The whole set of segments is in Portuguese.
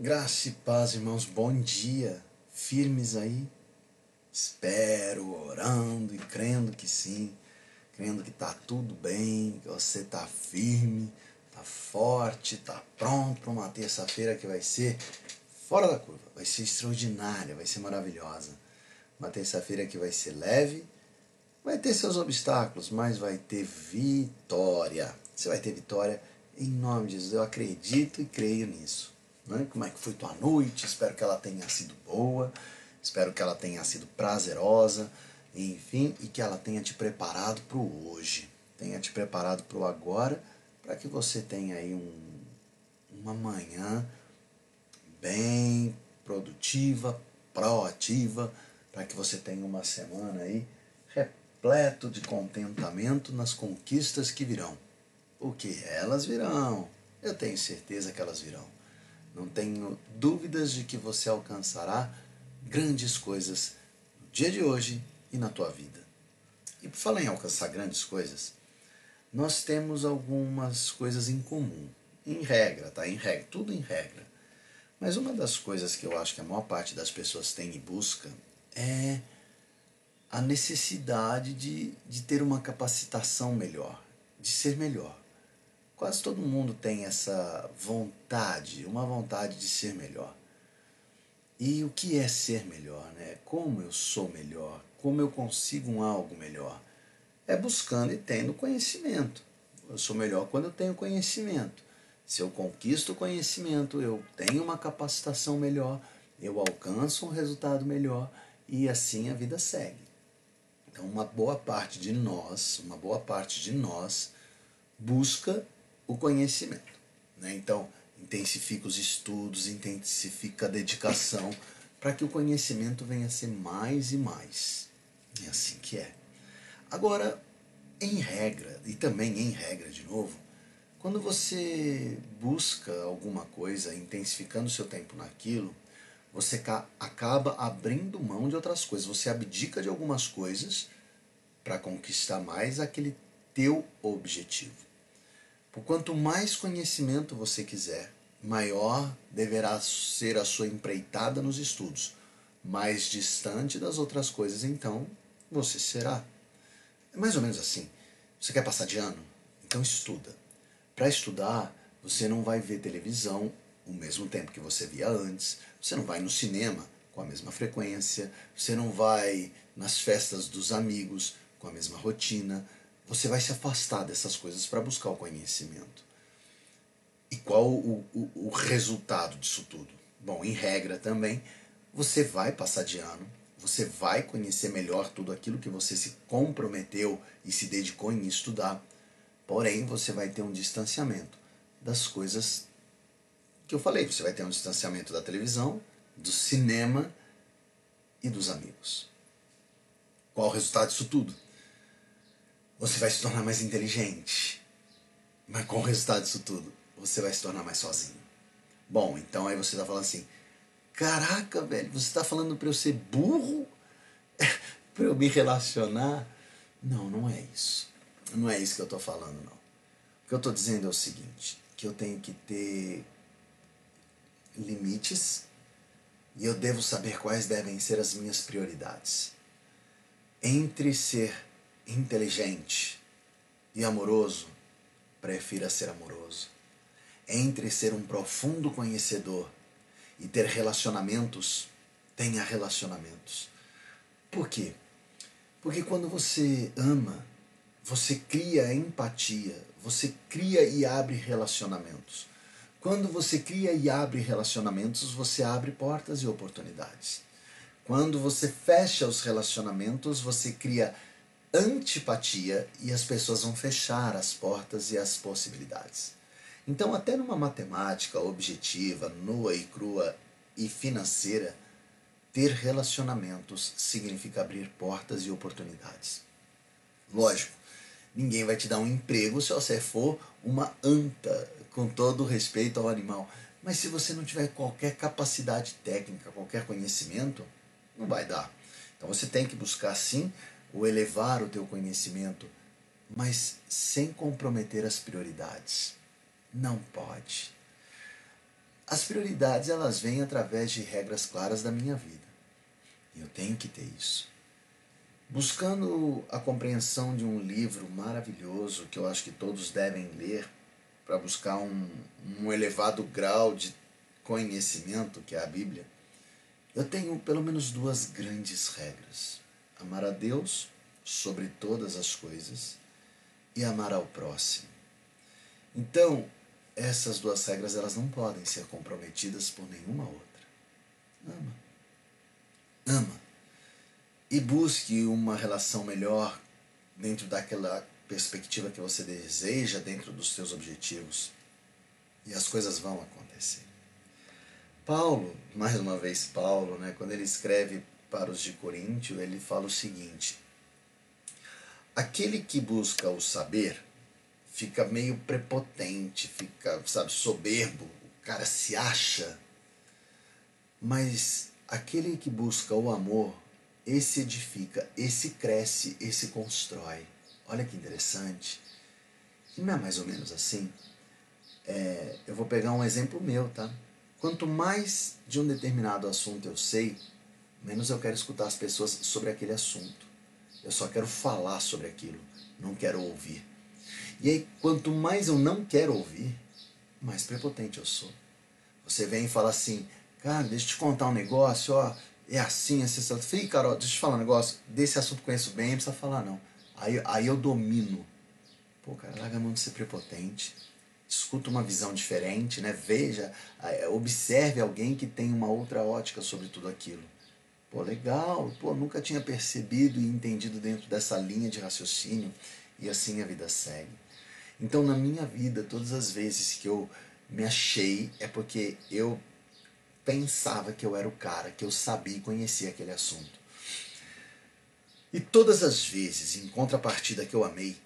Graça e paz, irmãos, bom dia. Firmes aí? Espero, orando e crendo que sim, crendo que tá tudo bem, que você tá firme, tá forte, tá pronto para uma terça-feira que vai ser fora da curva, vai ser extraordinária, vai ser maravilhosa. Uma terça-feira que vai ser leve, vai ter seus obstáculos, mas vai ter vitória. Você vai ter vitória em nome de Jesus. Eu acredito e creio nisso. Né? Como é que foi tua noite? Espero que ela tenha sido boa, espero que ela tenha sido prazerosa, enfim, e que ela tenha te preparado para o hoje, tenha te preparado para o agora, para que você tenha aí um, uma manhã bem produtiva, proativa, para que você tenha uma semana aí repleto de contentamento nas conquistas que virão. Porque elas virão. Eu tenho certeza que elas virão. Não tenho dúvidas de que você alcançará grandes coisas no dia de hoje e na tua vida. E por falar em alcançar grandes coisas, nós temos algumas coisas em comum. Em regra, tá? Em regra, tudo em regra. Mas uma das coisas que eu acho que a maior parte das pessoas tem e busca é a necessidade de, de ter uma capacitação melhor, de ser melhor. Quase todo mundo tem essa vontade, uma vontade de ser melhor. E o que é ser melhor? Né? Como eu sou melhor? Como eu consigo um algo melhor? É buscando e tendo conhecimento. Eu sou melhor quando eu tenho conhecimento. Se eu conquisto conhecimento, eu tenho uma capacitação melhor, eu alcanço um resultado melhor e assim a vida segue. Então, uma boa parte de nós, uma boa parte de nós busca o conhecimento. Né? Então, intensifica os estudos, intensifica a dedicação para que o conhecimento venha a ser mais e mais. É assim que é. Agora, em regra, e também em regra de novo, quando você busca alguma coisa, intensificando seu tempo naquilo, você acaba abrindo mão de outras coisas. Você abdica de algumas coisas para conquistar mais aquele teu objetivo. Por quanto mais conhecimento você quiser, maior deverá ser a sua empreitada nos estudos. Mais distante das outras coisas, então, você será. É mais ou menos assim. Você quer passar de ano? Então estuda. Para estudar, você não vai ver televisão o mesmo tempo que você via antes, você não vai no cinema com a mesma frequência, você não vai nas festas dos amigos com a mesma rotina, você vai se afastar dessas coisas para buscar o conhecimento. E qual o, o, o resultado disso tudo? Bom, em regra também, você vai passar de ano, você vai conhecer melhor tudo aquilo que você se comprometeu e se dedicou em estudar, porém você vai ter um distanciamento das coisas que eu falei. Você vai ter um distanciamento da televisão, do cinema e dos amigos. Qual o resultado disso tudo? Você vai se tornar mais inteligente. Mas qual o resultado disso tudo? Você vai se tornar mais sozinho. Bom, então aí você está falando assim: caraca, velho, você está falando para eu ser burro? para eu me relacionar? Não, não é isso. Não é isso que eu estou falando, não. O que eu estou dizendo é o seguinte: que eu tenho que ter limites e eu devo saber quais devem ser as minhas prioridades. Entre ser inteligente e amoroso, prefira ser amoroso. Entre ser um profundo conhecedor e ter relacionamentos, tenha relacionamentos. Por quê? Porque quando você ama, você cria empatia, você cria e abre relacionamentos. Quando você cria e abre relacionamentos, você abre portas e oportunidades. Quando você fecha os relacionamentos, você cria antipatia e as pessoas vão fechar as portas e as possibilidades. Então, até numa matemática objetiva, nua e crua e financeira, ter relacionamentos significa abrir portas e oportunidades. Lógico, ninguém vai te dar um emprego se você for uma anta, com todo respeito ao animal. Mas se você não tiver qualquer capacidade técnica, qualquer conhecimento, não vai dar. Então você tem que buscar sim ou elevar o teu conhecimento, mas sem comprometer as prioridades. Não pode. as prioridades elas vêm através de regras claras da minha vida. Eu tenho que ter isso. Buscando a compreensão de um livro maravilhoso que eu acho que todos devem ler para buscar um, um elevado grau de conhecimento, que é a Bíblia, eu tenho pelo menos duas grandes regras: amar a Deus sobre todas as coisas e amar ao próximo. Então, essas duas regras elas não podem ser comprometidas por nenhuma outra. Ama. Ama. E busque uma relação melhor dentro daquela perspectiva que você deseja, dentro dos seus objetivos. E as coisas vão acontecer. Paulo, mais uma vez Paulo, né, quando ele escreve para os de Coríntio, ele fala o seguinte: Aquele que busca o saber fica meio prepotente, fica, sabe, soberbo, o cara se acha. Mas aquele que busca o amor, esse edifica, esse cresce, esse constrói. Olha que interessante. Não é mais ou menos assim? É, eu vou pegar um exemplo meu, tá? Quanto mais de um determinado assunto eu sei, menos eu quero escutar as pessoas sobre aquele assunto. Eu só quero falar sobre aquilo, não quero ouvir. E aí, quanto mais eu não quero ouvir, mais prepotente eu sou. Você vem e fala assim, cara, deixa eu te contar um negócio, ó, é assim, assim, assim. Falei, Carol, deixa eu te falar um negócio, desse assunto conheço bem, não precisa falar não. Aí, aí eu domino. Pô, cara, larga a mão de ser prepotente. Escuta uma visão diferente, né? Veja, observe alguém que tem uma outra ótica sobre tudo aquilo. Pô, legal, pô, nunca tinha percebido e entendido dentro dessa linha de raciocínio. E assim a vida segue. Então, na minha vida, todas as vezes que eu me achei, é porque eu pensava que eu era o cara, que eu sabia e conhecia aquele assunto. E todas as vezes, em contrapartida que eu amei,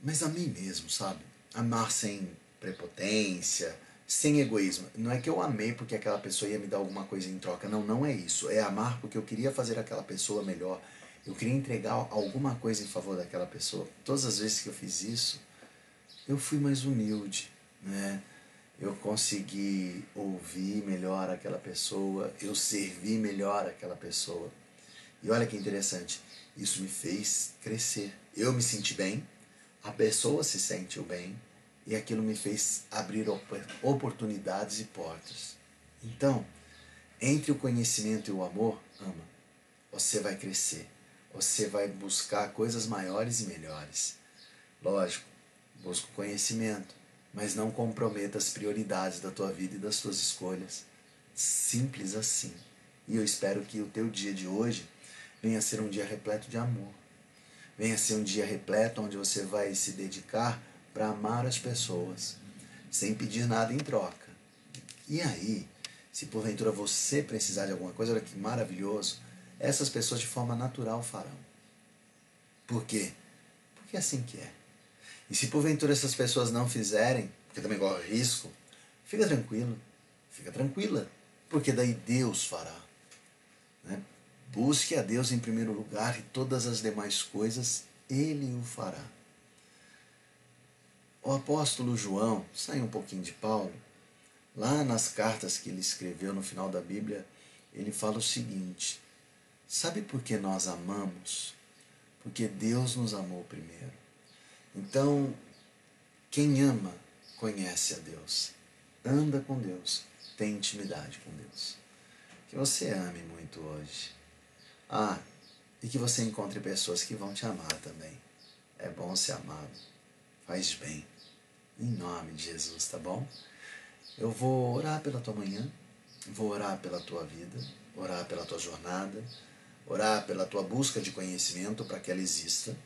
mas amei mesmo, sabe? Amar sem prepotência, sem egoísmo. Não é que eu amei porque aquela pessoa ia me dar alguma coisa em troca. Não, não é isso. É amar porque eu queria fazer aquela pessoa melhor. Eu queria entregar alguma coisa em favor daquela pessoa. Todas as vezes que eu fiz isso, eu fui mais humilde, né? Eu consegui ouvir melhor aquela pessoa, eu servi melhor aquela pessoa. E olha que interessante, isso me fez crescer. Eu me senti bem, a pessoa se sentiu bem, e aquilo me fez abrir oportunidades e portas. Então, entre o conhecimento e o amor, ama. Você vai crescer. Você vai buscar coisas maiores e melhores. Lógico, busca o conhecimento, mas não comprometa as prioridades da tua vida e das tuas escolhas. Simples assim. E eu espero que o teu dia de hoje venha ser um dia repleto de amor. Venha ser um dia repleto onde você vai se dedicar para amar as pessoas, sem pedir nada em troca. E aí, se porventura você precisar de alguma coisa, olha que maravilhoso, essas pessoas de forma natural farão. Por quê? Porque é assim que é. E se porventura essas pessoas não fizerem, porque também corre risco, fica tranquilo, fica tranquila, porque daí Deus fará. Né? Busque a Deus em primeiro lugar e todas as demais coisas Ele o fará. O apóstolo João, sai um pouquinho de Paulo, lá nas cartas que ele escreveu no final da Bíblia, ele fala o seguinte: Sabe por que nós amamos? Porque Deus nos amou primeiro. Então, quem ama conhece a Deus, anda com Deus, tem intimidade com Deus. Que você ame muito hoje. Ah, e que você encontre pessoas que vão te amar também. É bom ser amado, faz bem. Em nome de Jesus, tá bom? Eu vou orar pela tua manhã, vou orar pela tua vida, orar pela tua jornada, orar pela tua busca de conhecimento para que ela exista,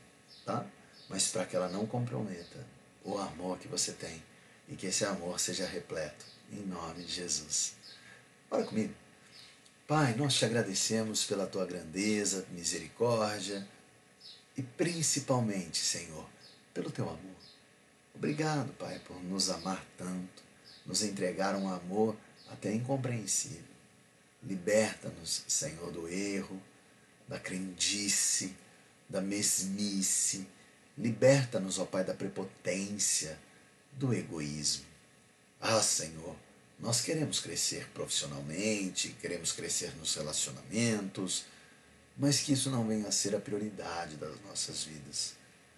tá? Mas para que ela não comprometa o amor que você tem e que esse amor seja repleto, em nome de Jesus. Ora comigo. Pai, nós te agradecemos pela tua grandeza, misericórdia e principalmente, Senhor, pelo teu amor. Obrigado, Pai, por nos amar tanto, nos entregar um amor até incompreensível. Liberta-nos, Senhor, do erro, da crendice, da mesmice. Liberta-nos, ó Pai, da prepotência, do egoísmo. Ah, Senhor, Nós queremos crescer profissionalmente, queremos crescer nos relacionamentos, mas que isso não venha a ser a prioridade das nossas vidas.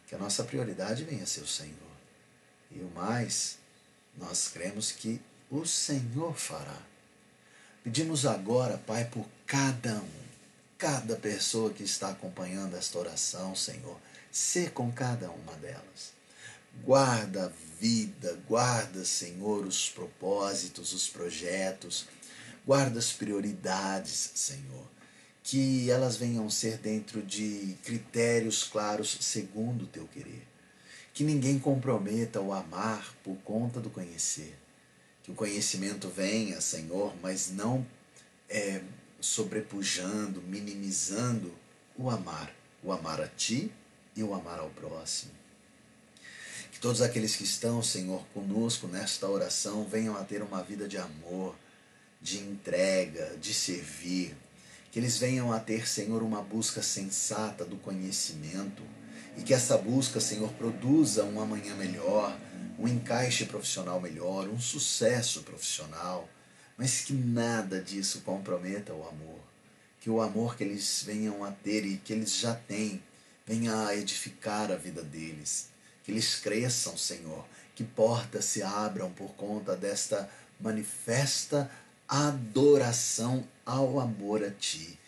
Que a nossa prioridade venha a ser o Senhor. E o mais, nós cremos que o Senhor fará. Pedimos agora, Pai, por cada um, cada pessoa que está acompanhando esta oração, Senhor. Ser com cada uma delas. Guarda a vida, guarda, Senhor, os propósitos, os projetos, guarda as prioridades, Senhor. Que elas venham ser dentro de critérios claros segundo o teu querer. Que ninguém comprometa o amar por conta do conhecer. Que o conhecimento venha, Senhor, mas não é, sobrepujando, minimizando o amar. O amar a ti e o amar ao próximo. Que todos aqueles que estão, Senhor, conosco nesta oração venham a ter uma vida de amor, de entrega, de servir. Que eles venham a ter, Senhor, uma busca sensata do conhecimento e que essa busca, Senhor, produza um amanhã melhor, um encaixe profissional melhor, um sucesso profissional, mas que nada disso comprometa o amor. Que o amor que eles venham a ter e que eles já têm venha a edificar a vida deles. Que eles cresçam, Senhor, que portas se abram por conta desta manifesta adoração ao amor a Ti.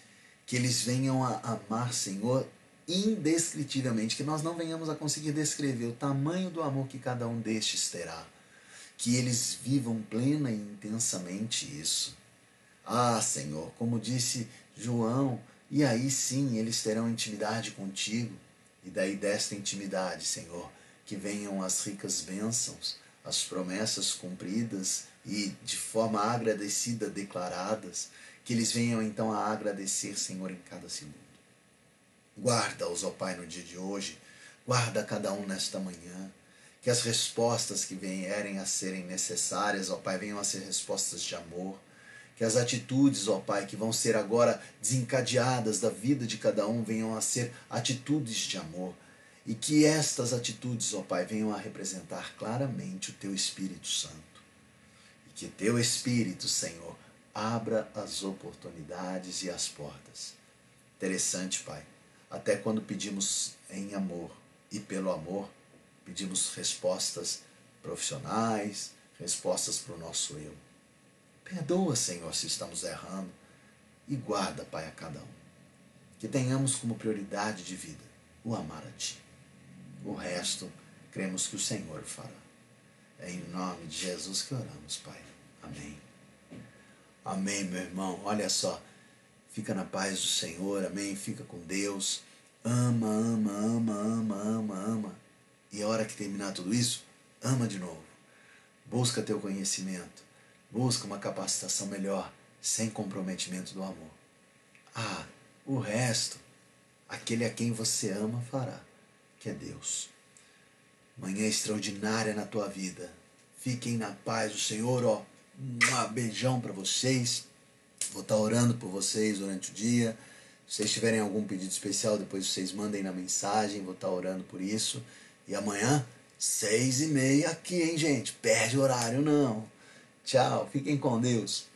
Que eles venham a amar, Senhor, indescritivelmente, que nós não venhamos a conseguir descrever o tamanho do amor que cada um destes terá. Que eles vivam plena e intensamente isso. Ah, Senhor, como disse João, e aí sim eles terão intimidade contigo, e daí desta intimidade, Senhor, que venham as ricas bênçãos, as promessas cumpridas e de forma agradecida declaradas, que eles venham então a agradecer, Senhor, em cada segundo. Guarda-os, ó Pai, no dia de hoje. Guarda cada um nesta manhã. Que as respostas que vierem a serem necessárias, ó Pai, venham a ser respostas de amor. Que as atitudes, ó Pai, que vão ser agora desencadeadas da vida de cada um, venham a ser atitudes de amor. E que estas atitudes, ó Pai, venham a representar claramente o Teu Espírito Santo. E que Teu Espírito, Senhor, abra as oportunidades e as portas. Interessante, Pai até quando pedimos em amor e pelo amor, pedimos respostas profissionais, respostas para o nosso eu. Perdoa, Senhor, se estamos errando e guarda, Pai, a cada um. Que tenhamos como prioridade de vida o amar a Ti. O resto, cremos que o Senhor fará. É em nome de Jesus que oramos, Pai. Amém. Amém, meu irmão. Olha só. Fica na paz do Senhor, amém? Fica com Deus. Ama, ama, ama, ama, ama, ama. E a hora que terminar tudo isso, ama de novo. Busca teu conhecimento. Busca uma capacitação melhor, sem comprometimento do amor. Ah, o resto, aquele a quem você ama fará, que é Deus. Manhã extraordinária na tua vida. Fiquem na paz do Senhor, ó. Um beijão para vocês. Vou estar orando por vocês durante o dia. Se vocês tiverem algum pedido especial, depois vocês mandem na mensagem. Vou estar orando por isso. E amanhã, seis e meia aqui, hein, gente? Perde horário não. Tchau. Fiquem com Deus.